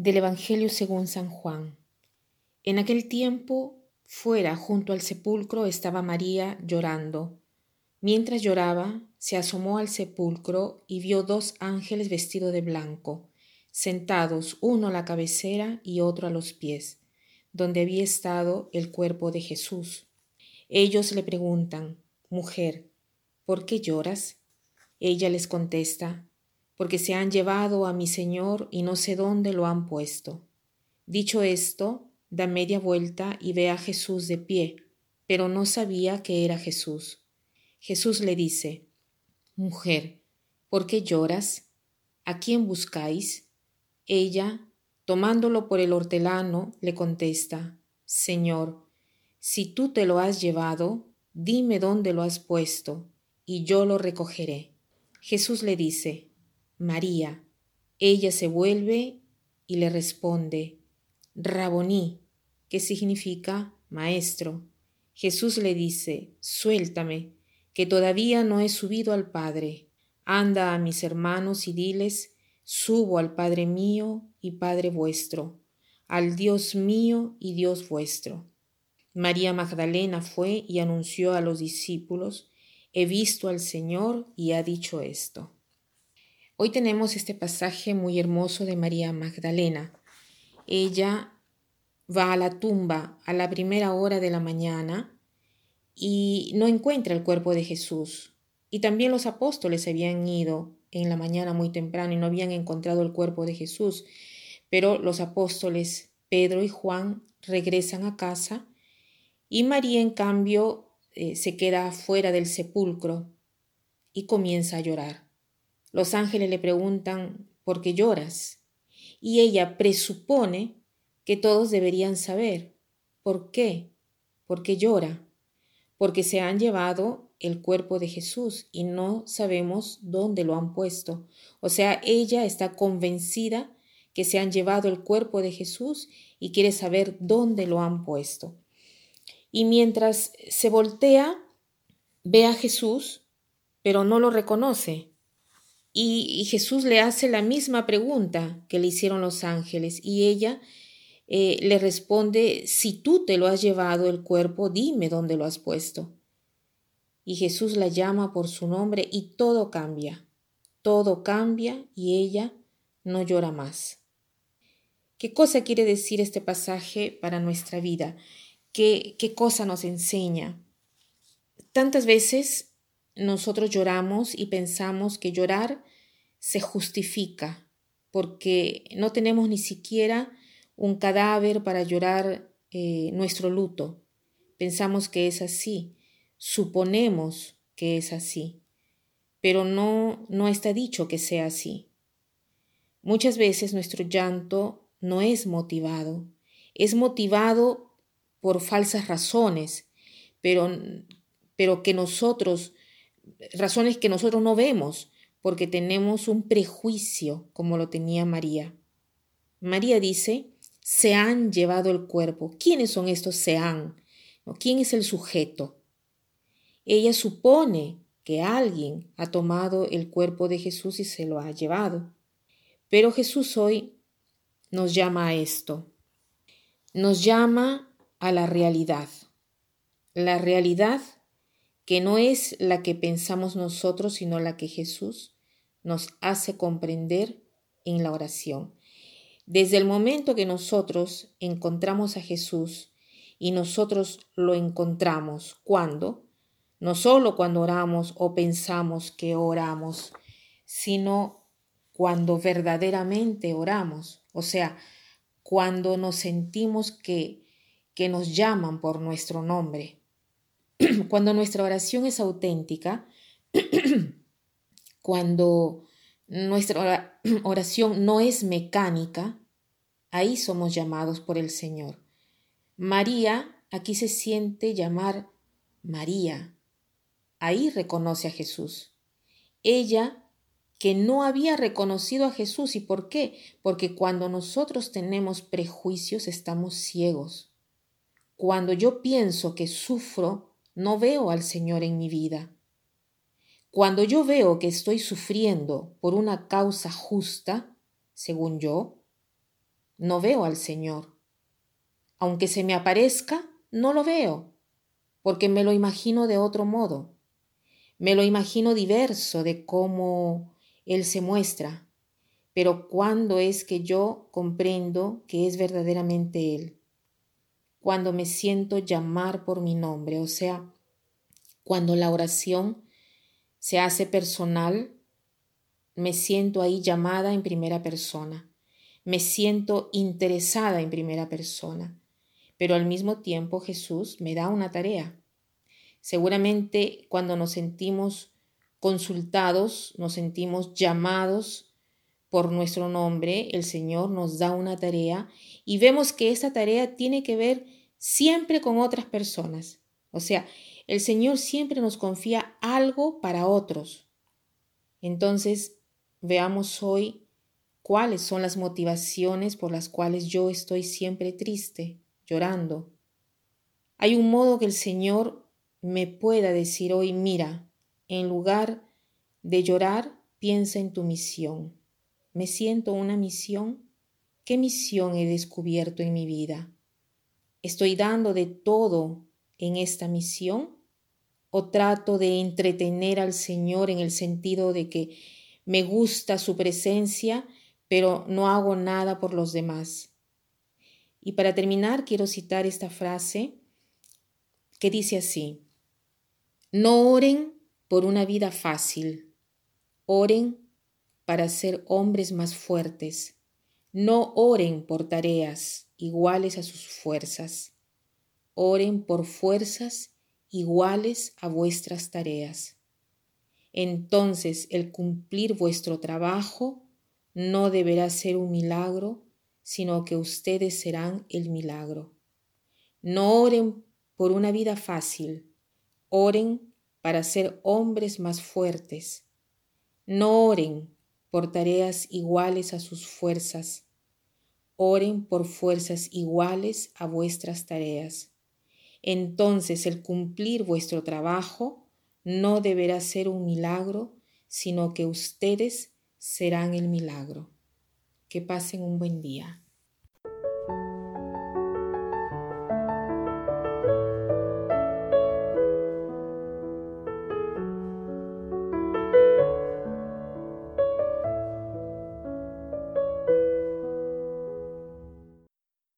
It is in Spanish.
Del Evangelio según San Juan. En aquel tiempo, fuera junto al sepulcro estaba María llorando. Mientras lloraba, se asomó al sepulcro y vio dos ángeles vestidos de blanco, sentados uno a la cabecera y otro a los pies, donde había estado el cuerpo de Jesús. Ellos le preguntan, Mujer, ¿por qué lloras? Ella les contesta, porque se han llevado a mi Señor y no sé dónde lo han puesto. Dicho esto, da media vuelta y ve a Jesús de pie, pero no sabía que era Jesús. Jesús le dice, Mujer, ¿por qué lloras? ¿A quién buscáis? Ella, tomándolo por el hortelano, le contesta, Señor, si tú te lo has llevado, dime dónde lo has puesto, y yo lo recogeré. Jesús le dice, María. Ella se vuelve y le responde, Raboní, que significa maestro. Jesús le dice, Suéltame, que todavía no he subido al Padre. Anda a mis hermanos y diles, Subo al Padre mío y Padre vuestro, al Dios mío y Dios vuestro. María Magdalena fue y anunció a los discípulos, He visto al Señor y ha dicho esto. Hoy tenemos este pasaje muy hermoso de María Magdalena. Ella va a la tumba a la primera hora de la mañana y no encuentra el cuerpo de Jesús. Y también los apóstoles habían ido en la mañana muy temprano y no habían encontrado el cuerpo de Jesús. Pero los apóstoles Pedro y Juan regresan a casa y María en cambio eh, se queda fuera del sepulcro y comienza a llorar. Los ángeles le preguntan, ¿por qué lloras? Y ella presupone que todos deberían saber. ¿Por qué? ¿Por qué llora? Porque se han llevado el cuerpo de Jesús y no sabemos dónde lo han puesto. O sea, ella está convencida que se han llevado el cuerpo de Jesús y quiere saber dónde lo han puesto. Y mientras se voltea, ve a Jesús, pero no lo reconoce. Y, Jesús le hace la misma pregunta que le hicieron los ángeles y ella eh, le responde, si tú te lo has llevado el cuerpo, dime dónde lo has puesto. Y Jesús la llama por su nombre y todo cambia, todo cambia y ella no llora más. ¿Qué cosa quiere decir este pasaje para nuestra vida? ¿Qué, qué cosa nos enseña? Tantas veces nosotros lloramos y pensamos que llorar se justifica porque no tenemos ni siquiera un cadáver para llorar eh, nuestro luto. Pensamos que es así, suponemos que es así, pero no, no está dicho que sea así. Muchas veces nuestro llanto no es motivado, es motivado por falsas razones, pero, pero que nosotros razones que nosotros no vemos porque tenemos un prejuicio como lo tenía María. María dice, se han llevado el cuerpo. ¿Quiénes son estos se han? ¿Quién es el sujeto? Ella supone que alguien ha tomado el cuerpo de Jesús y se lo ha llevado. Pero Jesús hoy nos llama a esto. Nos llama a la realidad. La realidad que no es la que pensamos nosotros, sino la que Jesús nos hace comprender en la oración. Desde el momento que nosotros encontramos a Jesús y nosotros lo encontramos, ¿cuándo? No solo cuando oramos o pensamos que oramos, sino cuando verdaderamente oramos, o sea, cuando nos sentimos que, que nos llaman por nuestro nombre. cuando nuestra oración es auténtica, cuando nuestra oración no es mecánica, ahí somos llamados por el Señor. María aquí se siente llamar María. Ahí reconoce a Jesús. Ella que no había reconocido a Jesús. ¿Y por qué? Porque cuando nosotros tenemos prejuicios estamos ciegos. Cuando yo pienso que sufro, no veo al Señor en mi vida. Cuando yo veo que estoy sufriendo por una causa justa, según yo, no veo al Señor. Aunque se me aparezca, no lo veo, porque me lo imagino de otro modo. Me lo imagino diverso de cómo Él se muestra. Pero ¿cuándo es que yo comprendo que es verdaderamente Él? Cuando me siento llamar por mi nombre, o sea, cuando la oración se hace personal, me siento ahí llamada en primera persona, me siento interesada en primera persona, pero al mismo tiempo Jesús me da una tarea. Seguramente cuando nos sentimos consultados, nos sentimos llamados por nuestro nombre, el Señor nos da una tarea y vemos que esa tarea tiene que ver siempre con otras personas. O sea, el Señor siempre nos confía algo para otros. Entonces, veamos hoy cuáles son las motivaciones por las cuales yo estoy siempre triste, llorando. Hay un modo que el Señor me pueda decir hoy, mira, en lugar de llorar, piensa en tu misión. ¿Me siento una misión? ¿Qué misión he descubierto en mi vida? ¿Estoy dando de todo en esta misión? o trato de entretener al Señor en el sentido de que me gusta su presencia, pero no hago nada por los demás. Y para terminar, quiero citar esta frase que dice así, no oren por una vida fácil, oren para ser hombres más fuertes, no oren por tareas iguales a sus fuerzas, oren por fuerzas iguales a vuestras tareas. Entonces el cumplir vuestro trabajo no deberá ser un milagro, sino que ustedes serán el milagro. No oren por una vida fácil, oren para ser hombres más fuertes. No oren por tareas iguales a sus fuerzas, oren por fuerzas iguales a vuestras tareas entonces el cumplir vuestro trabajo no deberá ser un milagro, sino que ustedes serán el milagro. Que pasen un buen día.